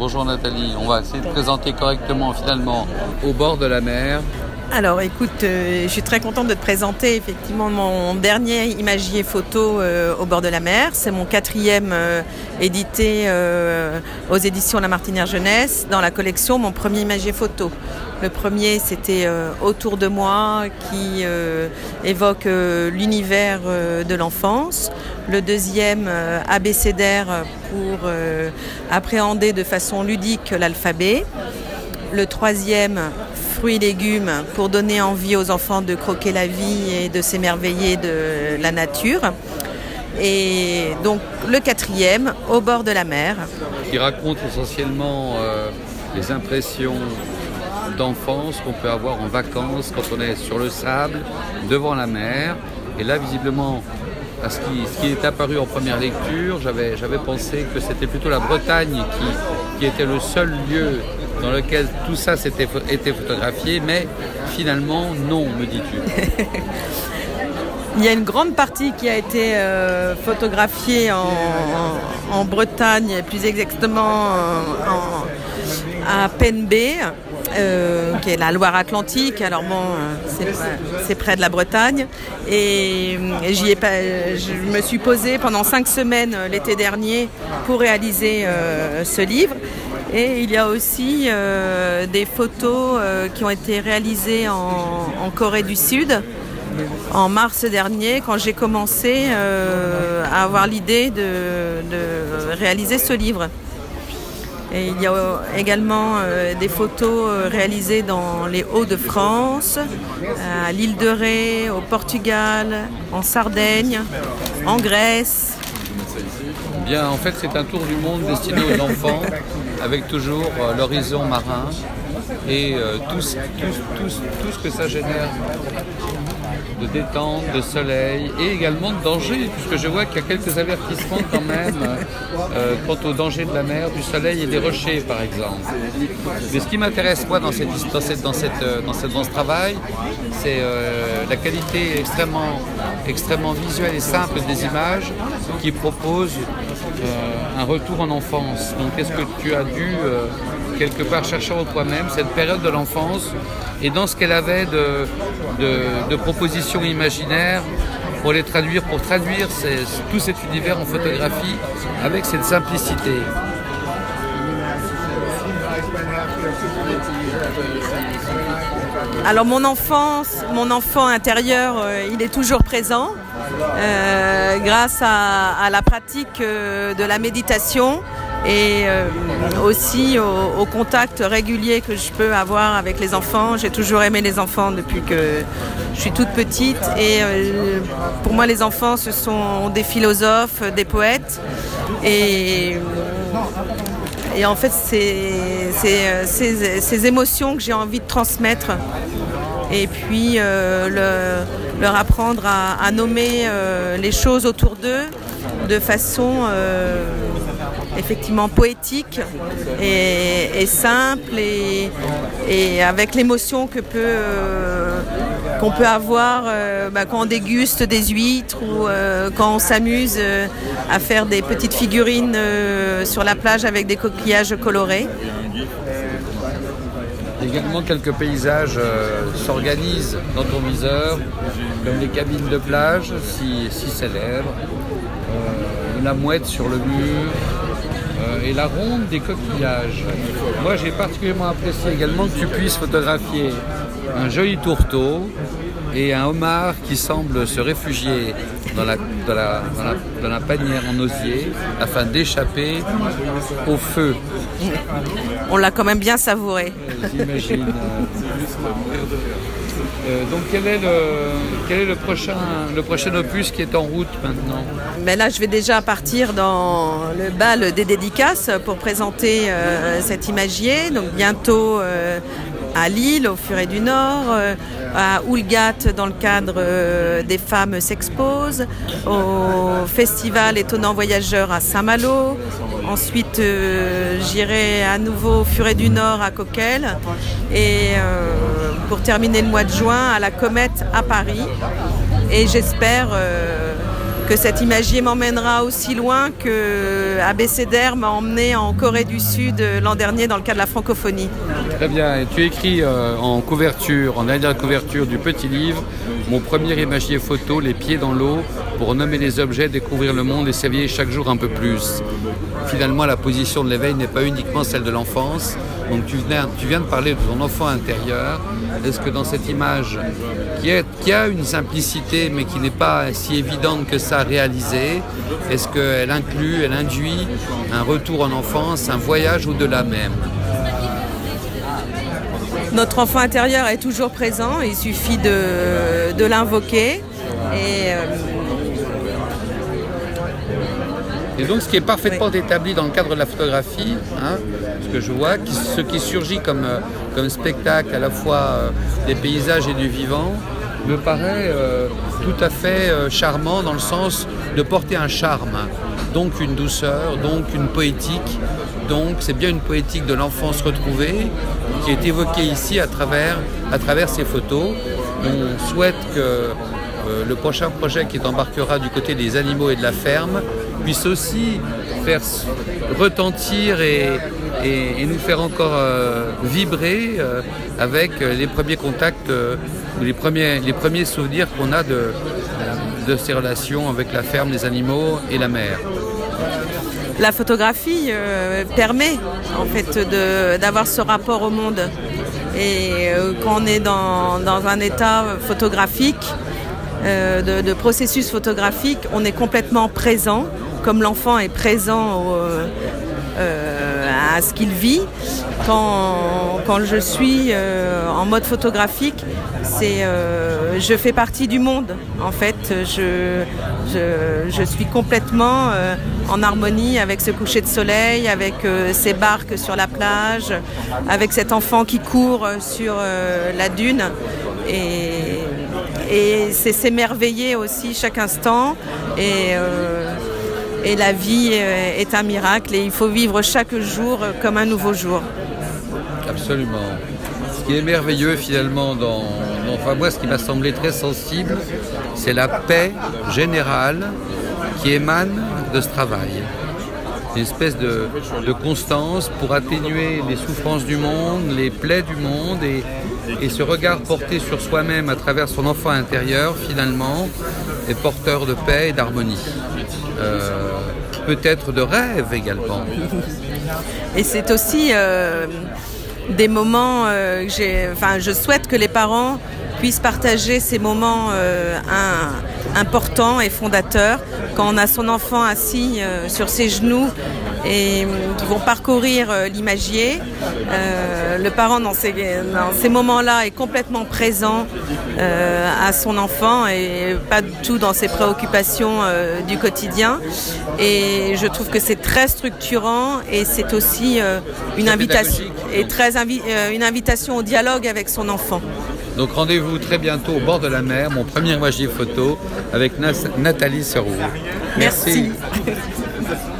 Bonjour Nathalie, on va essayer de présenter correctement finalement au bord de la mer. Alors écoute, euh, je suis très contente de te présenter effectivement mon dernier imagier photo euh, au bord de la mer. C'est mon quatrième euh, édité aux éditions La Martinière Jeunesse dans la collection Mon premier imagier photo. Le premier c'était Autour de moi qui évoque l'univers de l'enfance. Le deuxième abécédaire pour appréhender de façon ludique l'alphabet. Le troisième fruits et légumes pour donner envie aux enfants de croquer la vie et de s'émerveiller de la nature. Et donc le quatrième, au bord de la mer. Qui raconte essentiellement euh, les impressions d'enfance qu'on peut avoir en vacances quand on est sur le sable, devant la mer. Et là, visiblement, à ce qui, est apparu en première lecture, j'avais pensé que c'était plutôt la Bretagne qui était le seul lieu dans lequel tout ça s'était photographié, mais finalement, non, me dis-tu. Il y a une grande partie qui a été euh, photographiée en, Bretagne, plus exactement à Penbe, euh, qui est la Loire-Atlantique. Alors bon, euh, c'est près de la Bretagne. Et ai je me suis posée pendant cinq semaines l'été dernier pour réaliser ce livre. Et il y a aussi euh, des photos euh, qui ont été réalisées en, Corée du Sud en mars dernier quand j'ai commencé euh, à avoir l'idée de, réaliser ce livre. Et il y a également des photos réalisées dans les Hauts-de-France, à l'île de Ré, au Portugal, en Sardaigne, en Grèce, Bien, en fait, c'est un tour du monde destiné aux enfants, avec toujours euh, l'horizon marin et euh, tout, ce que ça génère de détente, de soleil et également de danger, puisque je vois qu'il y a quelques avertissements quand même euh, quant au danger de la mer, du soleil et des rochers par exemple. Mais ce qui m'intéresse moi dans, cette, dans, cette, dans, cette, cette, dans ce travail, c'est la qualité extrêmement, extrêmement visuelle et simple des images qui proposent un retour en enfance. Donc est-ce que tu as dû quelque part chercher en toi-même cette période de l'enfance et dans ce qu'elle avait de, de, propositions imaginaires pour les traduire, pour traduire tout cet univers en photographie avec cette simplicité. Alors mon enfance, mon enfant intérieur, euh, il est toujours présent euh, grâce à, la pratique euh, de la méditation et euh, aussi au, contact régulier que je peux avoir avec les enfants. J'ai toujours aimé les enfants depuis que je suis toute petite. Et euh, pour moi les enfants ce sont des philosophes, des poètes. Et, en fait c'est ces émotions que j'ai envie de transmettre. Et puis euh, leur apprendre à, nommer les choses autour d'eux de façon effectivement poétique et, simple et, avec l'émotion que peut euh, qu'on peut avoir euh, bah, quand on déguste des huîtres ou euh, quand on s'amuse à faire des petites figurines sur la plage avec des coquillages colorés. Également quelques paysages s'organisent dans ton viseur, comme les cabines de plage si, si célèbres, la mouette sur le mur, euh, et la ronde des coquillages. Moi, j'ai particulièrement apprécié également que tu puisses photographier un joli tourteau et un homard qui semble se réfugier dans la, dans la, panière en osier afin d'échapper au feu. On l'a quand même bien savouré. J'imagine. Euh, donc quel est, le, quel est le, prochain, le prochain opus qui est en route maintenant ben Là, je vais déjà partir dans le bal des dédicaces pour présenter euh, cet imagier. Donc bientôt euh, à Lille, au Furet du Nord, à Oulgat dans le cadre des femmes s'exposent, au festival Étonnant Voyageur à Saint-Malo. Ensuite, j'irai à nouveau au Furet du Nord à Coquel. Et pour terminer le mois de juin à la Comète à Paris. Et j'espère que cet imagier m'emmènera aussi loin que ABCDR m'a emmené en Corée du Sud l'an dernier dans le cadre de la francophonie. Très bien, et tu écris euh, en couverture, en dernière couverture du petit livre, mon premier imagier photo, les pieds dans l'eau, pour nommer les objets, découvrir le monde et s'éveiller chaque jour un peu plus. Finalement, la position de l'éveil n'est pas uniquement celle de l'enfance. Donc tu viens de parler de ton enfant intérieur. Est-ce que dans cette image, qui, a une simplicité mais qui n'est pas si évidente que ça à réaliser, est-ce qu'elle inclut, elle induit un retour en enfance, un voyage au-delà même? Notre enfant intérieur est toujours présent, il suffit de, de l'invoquer. Et, euh, et, donc ce qui est parfaitement établi dans le cadre de la photographie, hein, ce que je vois, ce qui surgit comme, euh, comme spectacle à la fois euh, des paysages et du vivant, me paraît euh, tout à fait euh, charmant dans le sens de porter un charme, donc une douceur, donc une poétique. Donc c'est bien une poétique de l'enfance retrouvée qui est évoquée ici à travers, à travers ces photos. On souhaite que euh, le prochain projet qui embarquera du côté des animaux et de la ferme puisse aussi faire retentir et, et, nous faire encore euh, vibrer euh, avec les premiers contacts ou les premiers, les premiers souvenirs qu'on a de, de ces relations avec la ferme, les animaux et la mer. La photographie permet en fait d'avoir ce rapport au monde et euh, quand on est dans, dans un état photographique, euh, de, processus photographique, on est complètement présent, comme l'enfant est présent euh, à ce qu'il vit. Quand, je suis euh, en mode photographique, c'est je fais partie du monde. En fait, je, je, je suis complètement en harmonie avec ce coucher de soleil, avec ces barques sur la plage, avec cet enfant qui court sur la dune. Et, et c'est s'émerveiller aussi chaque instant. Et euh, la vie est un miracle et il faut vivre chaque jour comme un nouveau jour. Absolument. Ce qui est merveilleux finalement dans, dans enfin moi ce qui m'a semblé très sensible, c'est la paix générale qui émane de ce travail. Une espèce de, constance pour atténuer les souffrances du monde, les plaies du monde et, ce regard porté sur soi-même à travers son enfant intérieur finalement est porteur de paix et d'harmonie. Euh, peut-être de rêve également. Et c'est aussi euh, des moments, euh, enfin, je souhaite que les parents puissent partager ces moments un, importants et fondateurs quand on a son enfant assis euh, sur ses genoux et qui vont parcourir euh, l'imagier. Euh, le parent dans ces, dans ces moments-là est complètement présent euh, à son enfant et pas du tout dans ses préoccupations euh, du quotidien. Et je trouve que c'est très structurant et c'est aussi euh, une invitation et très invi euh, une invitation au dialogue avec son enfant. Donc rendez-vous très bientôt au bord de la mer, mon premier imagier photo avec Nathalie. Merci. Merci.